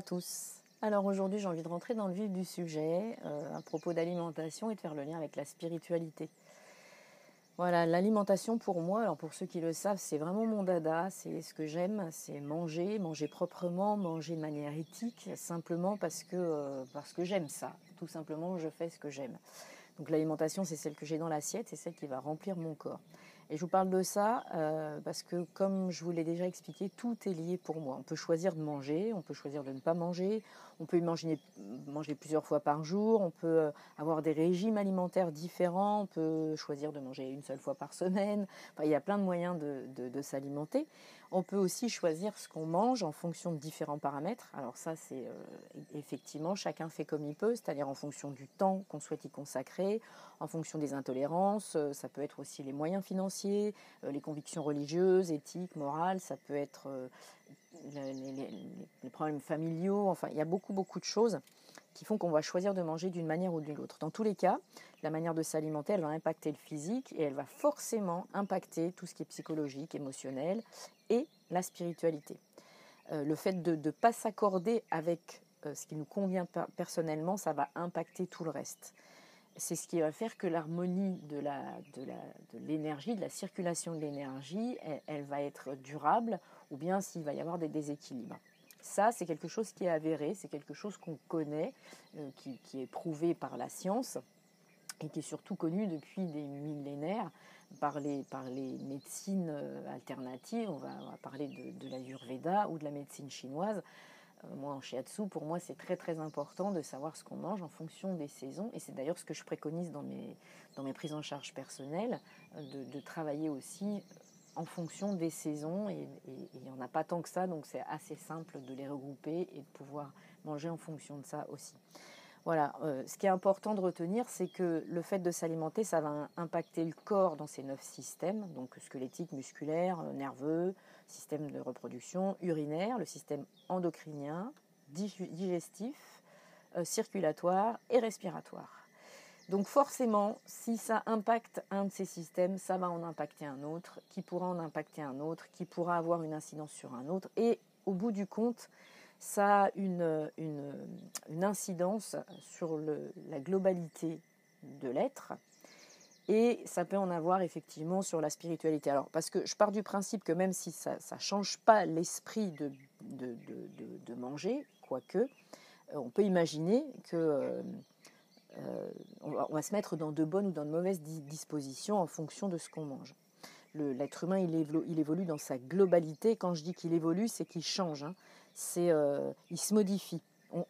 Tous. Alors aujourd'hui j'ai envie de rentrer dans le vif du sujet euh, à propos d'alimentation et de faire le lien avec la spiritualité. Voilà, l'alimentation pour moi, alors pour ceux qui le savent, c'est vraiment mon dada, c'est ce que j'aime, c'est manger, manger proprement, manger de manière éthique, simplement parce que, euh, parce que j'aime ça. Tout simplement, je fais ce que j'aime. Donc l'alimentation, c'est celle que j'ai dans l'assiette, c'est celle qui va remplir mon corps. Et je vous parle de ça euh, parce que, comme je vous l'ai déjà expliqué, tout est lié pour moi. On peut choisir de manger, on peut choisir de ne pas manger, on peut manger, manger plusieurs fois par jour, on peut euh, avoir des régimes alimentaires différents, on peut choisir de manger une seule fois par semaine. il y a plein de moyens de, s'alimenter. On peut aussi choisir ce qu'on mange en fonction de différents paramètres. Alors ça, c'est euh, effectivement, chacun fait comme il peut, c'est-à-dire en fonction du temps qu'on souhaite y consacrer, en fonction des intolérances, ça peut être aussi les moyens financiers euh, les convictions religieuses, éthiques, morales, ça peut être euh, les, problèmes familiaux, enfin il y a beaucoup beaucoup de choses qui font qu'on va choisir de manger d'une manière ou d'une autre. Dans tous les cas, la manière de s'alimenter, elle va impacter le physique et elle va forcément impacter tout ce qui est psychologique, émotionnel et la spiritualité. Euh, le fait de ne pas s'accorder avec ce qui nous convient personnellement, ça va impacter tout le reste c'est ce qui va faire que l'harmonie de l'énergie, de, de, la circulation de l'énergie, elle, va être durable, ou bien s'il va y avoir des déséquilibres. Ça, c'est quelque chose qui est avéré, c'est quelque chose qu'on connaît, euh, qui, est prouvé par la science, et qui est surtout connu depuis des millénaires par les, par les médecines euh, alternatives. On va, parler de, de l'Ayurveda ou de la médecine chinoise. Euh, moi en shiatsu, pour moi c'est très très important de savoir ce qu'on mange en fonction des saisons et c'est d'ailleurs ce que je préconise dans mes, dans mes prises en charge personnelles, euh, de, travailler aussi en fonction des saisons et il n'y en a pas tant que ça donc c'est assez simple de les regrouper et de pouvoir manger en fonction de ça aussi. Voilà, euh, ce qui est important de retenir, c'est que le fait de s'alimenter, ça va impacter le corps dans ses neuf systèmes, donc squelettique, musculaire, nerveux, système de reproduction, urinaire, le système endocrinien, digestif, euh, circulatoire et respiratoire. Donc forcément, si ça impacte un de ces systèmes, ça va en impacter un autre, qui pourra en impacter un autre, qui pourra avoir une incidence sur un autre. Et au bout du compte, ça a une, une, incidence sur la globalité de l'être et ça peut en avoir effectivement sur la spiritualité. Alors, parce que je pars du principe que même si ça ne change pas l'esprit de, manger, quoique, euh, on peut imaginer que euh, euh, on, va, se mettre dans de bonnes ou dans de mauvaises dispositions en fonction de ce qu'on mange. L'être humain, il évolue, il évolue, dans sa globalité. Quand je dis qu'il évolue, c'est qu'il change. Hein. C'est, il se modifie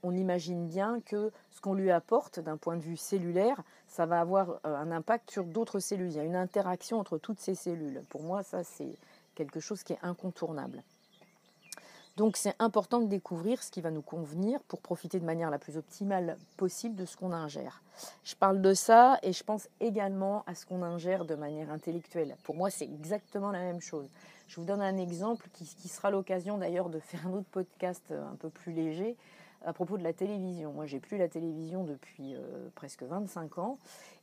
on, imagine bien que ce qu'on lui apporte d'un point de vue cellulaire, ça va avoir euh, un impact sur d'autres cellules. Il y a une interaction entre toutes ces cellules. Pour moi, ça, c'est quelque chose qui est incontournable. Donc c'est important de découvrir ce qui va nous convenir pour profiter de manière la plus optimale possible de ce qu'on ingère. Je parle de ça et je pense également à ce qu'on ingère de manière intellectuelle. Pour moi, c'est exactement la même chose. Je vous donne un exemple qui, qui sera l'occasion d'ailleurs de faire un autre podcast un peu plus léger à propos de la télévision. Moi, j'ai plus la télévision depuis euh, presque 25 ans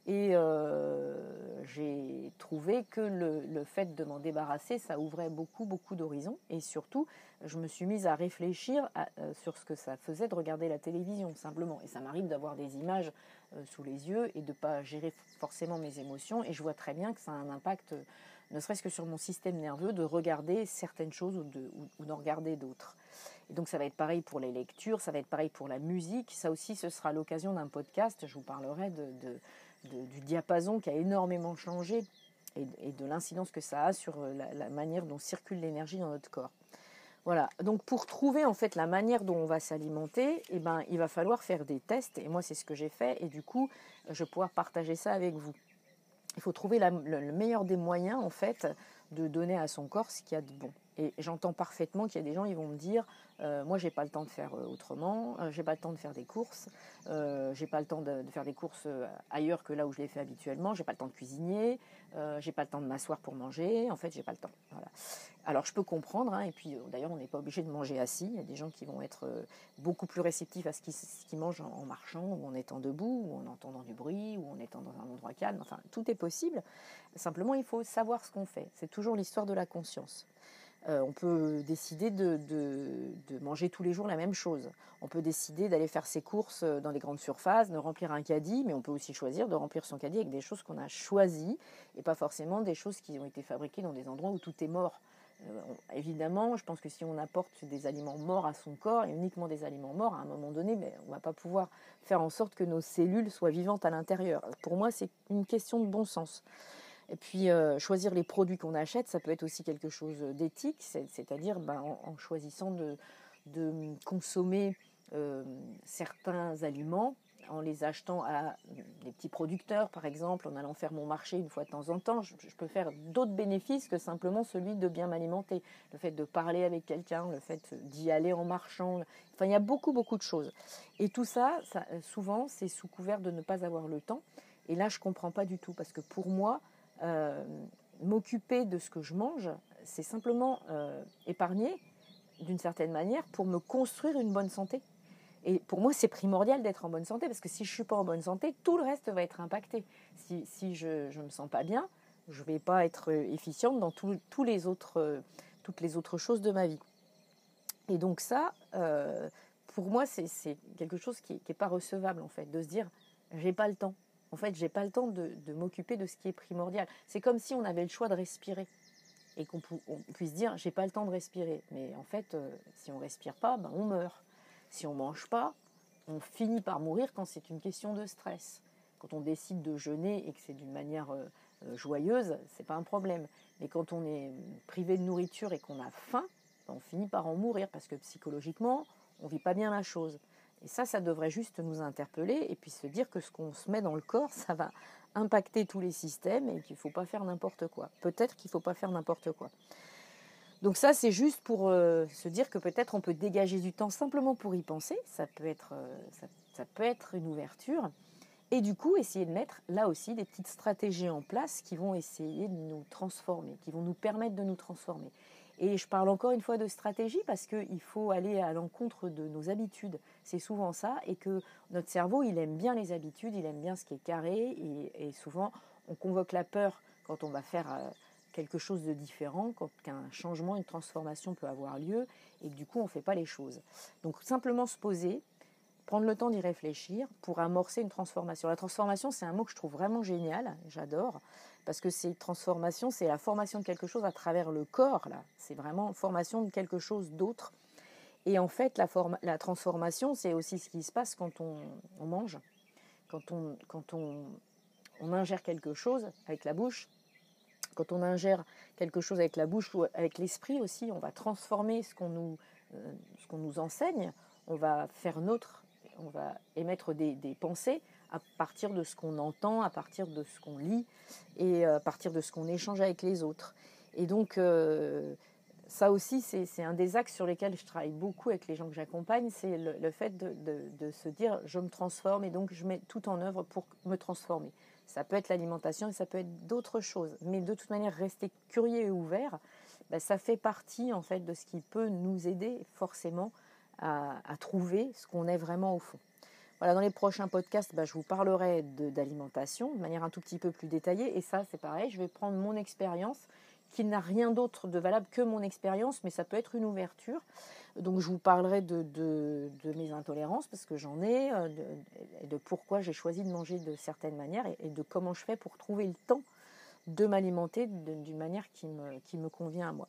et euh, j'ai trouvé que le, fait de m'en débarrasser, ça ouvrait beaucoup, beaucoup d'horizons. Et surtout, je me suis mise à réfléchir euh, sur ce que ça faisait de regarder la télévision, simplement. Et ça m'arrive d'avoir des images sous les yeux et de ne pas gérer forcément mes émotions. Et je vois très bien que ça a un impact, ne serait-ce que sur mon système nerveux, de regarder certaines choses ou d'en regarder d'autres donc ça va être pareil pour les lectures, ça va être pareil pour la musique. Ça aussi, ce sera l'occasion d'un podcast. Je vous parlerai de, du diapason qui a énormément changé et, de l'incidence que ça a sur euh, la, manière dont circule l'énergie dans notre corps. Voilà. Donc pour trouver en fait la manière dont on va s'alimenter, eh ben, il va falloir faire des tests. Et moi, c'est ce que j'ai fait. Et du coup, je vais pouvoir partager ça avec vous. Il faut trouver le meilleur des moyens en fait de donner à son corps ce qu'il y a de bon. Et j'entends parfaitement qu'il y a des gens, ils vont me dire, euh, moi j'ai pas le temps de faire euh, autrement, euh, j'ai pas le temps de faire des courses, j'ai pas le temps de, faire des courses ailleurs que là où je les fais habituellement, j'ai pas le temps de cuisiner, j'ai pas le temps de m'asseoir pour manger, en fait j'ai pas le temps. Alors je peux comprendre, hein, et puis d'ailleurs on n'est pas obligé de manger assis, il y a des gens qui vont être beaucoup plus réceptifs à ce qu'ils mangent en, marchant, ou en étant debout, ou en entendant du bruit, ou en étant dans un endroit calme, enfin tout est possible, simplement il faut savoir ce qu'on fait, c'est toujours l'histoire de la conscience. Euh, on peut décider de, manger tous les jours la même chose. On peut décider d'aller faire ses courses euh, dans les grandes surfaces, de remplir un caddie, mais on peut aussi choisir de remplir son caddie avec des choses qu'on a choisies et pas forcément des choses qui ont été fabriquées dans des endroits où tout est mort. Euh, évidemment, je pense que si on apporte des aliments morts à son corps et uniquement des aliments morts, à un moment donné, mais on ne va pas pouvoir faire en sorte que nos cellules soient vivantes à l'intérieur. Pour moi, c'est une question de bon sens. Et puis, euh, choisir les produits qu'on achète, ça peut être aussi quelque chose d'éthique, c'est-à-dire ben, en, choisissant de, consommer euh, certains aliments en les achetant à des petits producteurs, par exemple, en allant faire mon marché une fois de temps en temps, je, peux faire d'autres bénéfices que simplement celui de bien m'alimenter. Le fait de parler avec quelqu'un, le fait d'y aller en marchant. Enfin, il y a beaucoup, beaucoup de choses. Et tout ça, ça souvent, c'est sous couvert de ne pas avoir le temps. Et là, je ne comprends pas du tout, parce que pour moi, euh, m'occuper de ce que je mange, c'est simplement euh, épargner d'une certaine manière pour me construire une bonne santé. Et pour moi, c'est primordial d'être en bonne santé parce que si je suis pas en bonne santé, tout le reste va être impacté. Si, je ne me sens pas bien, je ne vais pas être efficiente dans les autres, toutes les autres choses de ma vie. Et donc ça, euh, pour moi, c'est quelque chose qui n'est pas recevable en fait, de se dire, j'ai pas le temps. En fait, j'ai pas le temps de, m'occuper de ce qui est primordial. C'est comme si on avait le choix de respirer et qu'on puisse dire j'ai pas le temps de respirer. Mais en fait, euh, si on respire pas, ben on meurt. Si on mange pas, on finit par mourir quand c'est une question de stress. Quand on décide de jeûner et que c'est d'une manière euh, euh, joyeuse, c'est pas un problème. Mais quand on est privé de nourriture et qu'on a faim, ben, on finit par en mourir parce que psychologiquement, on vit pas bien la chose. Et ça, ça devrait juste nous interpeller et puis se dire que ce qu'on se met dans le corps, ça va impacter tous les systèmes et qu'il ne faut pas faire n'importe quoi. Peut-être qu'il ne faut pas faire n'importe quoi. Donc ça, c'est juste pour euh, se dire que peut-être on peut dégager du temps simplement pour y penser. Euh, ça, peut être une ouverture. Et du coup, essayer de mettre là aussi des petites stratégies en place qui vont essayer de nous transformer, qui vont nous permettre de nous transformer. Et je parle encore une fois de stratégie parce qu'il faut aller à l'encontre de nos habitudes. C'est souvent ça. Et que notre cerveau, il aime bien les habitudes, il aime bien ce qui est carré. Et, souvent, on convoque la peur quand on va faire euh, quelque chose de différent, quand un changement, une transformation peut avoir lieu. Et du coup, on ne fait pas les choses. Donc simplement se poser, prendre le temps d'y réfléchir pour amorcer une transformation. La transformation, c'est un mot que je trouve vraiment génial, j'adore, parce que c'est transformation, c'est la formation de quelque chose à travers le corps, là. C'est vraiment formation de quelque chose d'autre. Et en fait, la, transformation, c'est aussi ce qui se passe quand on, mange, quand, on, quand on, ingère quelque chose avec la bouche, quand on ingère quelque chose avec la bouche ou avec l'esprit aussi, on va transformer ce qu'on nous, euh, ce qu'on nous enseigne, on va faire nôtre, on va émettre des, pensées à partir de ce qu'on entend, à partir de ce qu'on lit et euh, à partir de ce qu'on échange avec les autres. Et donc, euh, ça aussi, c'est un des axes sur lesquels je travaille beaucoup avec les gens que j'accompagne, c'est le, fait de, se dire je me transforme et donc je mets tout en œuvre pour me transformer. Ça peut être l'alimentation ça peut être d'autres choses, mais de toute manière, rester curieux et ouvert, ben, ça fait partie en fait de ce qui peut nous aider forcément à, trouver ce qu'on est vraiment au fond. Voilà, dans les prochains podcasts, bah, je vous parlerai d'alimentation de, manière un tout petit peu plus détaillée. Et ça, c'est pareil, je vais prendre mon expérience, qui n'a rien d'autre de valable que mon expérience, mais ça peut être une ouverture. Donc je vous parlerai de, de, mes intolérances, parce que j'en ai, euh, et de pourquoi j'ai choisi de manger de certaines manières, et, de comment je fais pour trouver le temps de m'alimenter d'une manière qui me convient à moi.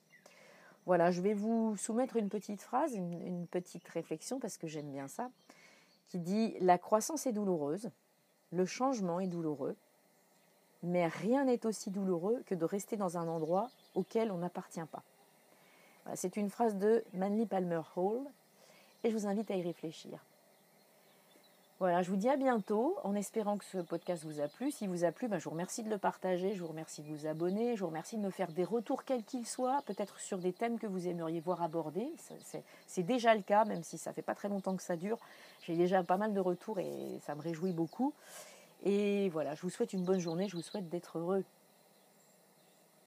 Voilà, je vais vous soumettre une petite phrase, une petite réflexion, parce que j'aime bien ça qui dit La croissance est douloureuse, le changement est douloureux, mais rien n'est aussi douloureux que de rester dans un endroit auquel on n'appartient pas. C'est une phrase de Manly Palmer Hall et je vous invite à y réfléchir. Voilà, je vous dis à bientôt en espérant que ce podcast vous a plu. Si vous a plu, ben, je vous remercie de le partager, je vous remercie de vous abonner, je vous remercie de me faire des retours quels qu'ils soient, peut-être sur des thèmes que vous aimeriez voir abordés. C'est déjà le cas, même si ça fait pas très longtemps que ça dure. J'ai déjà pas mal de retours et ça me réjouit beaucoup. Et voilà, je vous souhaite une bonne journée, je vous souhaite d'être heureux.